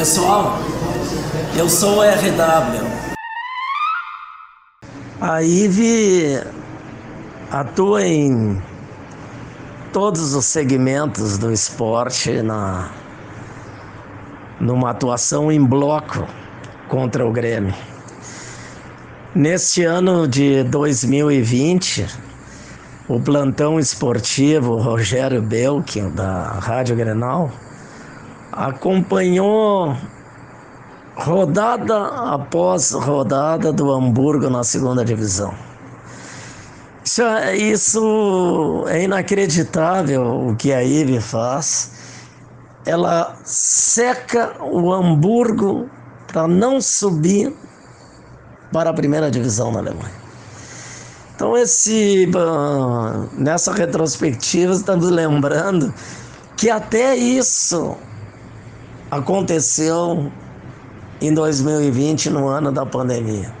Pessoal, eu sou o RW. A IVE atua em todos os segmentos do esporte na numa atuação em bloco contra o Grêmio. Neste ano de 2020, o plantão esportivo Rogério Belkin, da Rádio Grenal, acompanhou rodada após rodada do Hamburgo na segunda divisão. Isso é, isso é inacreditável o que a IVE faz. Ela seca o Hamburgo para não subir para a primeira divisão na Alemanha. Então esse nessa retrospectiva estamos lembrando que até isso aconteceu em 2020 no ano da pandemia.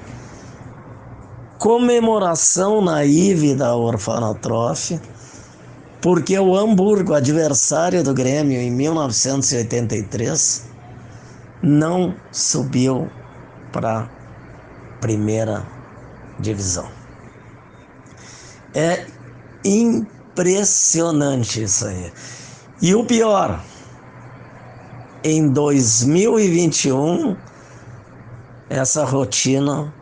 Comemoração naive da orfanotrofe, porque o Hamburgo, adversário do Grêmio em 1983, não subiu para primeira divisão. É impressionante isso aí. E o pior, em 2021 essa rotina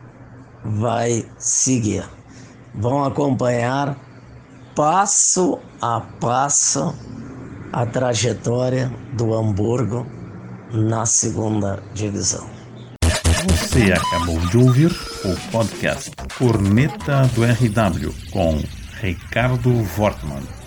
vai seguir. Vão acompanhar passo a passo a trajetória do Hamburgo na segunda divisão. Você acabou de ouvir o podcast Corneta do RW com Ricardo Wortmann.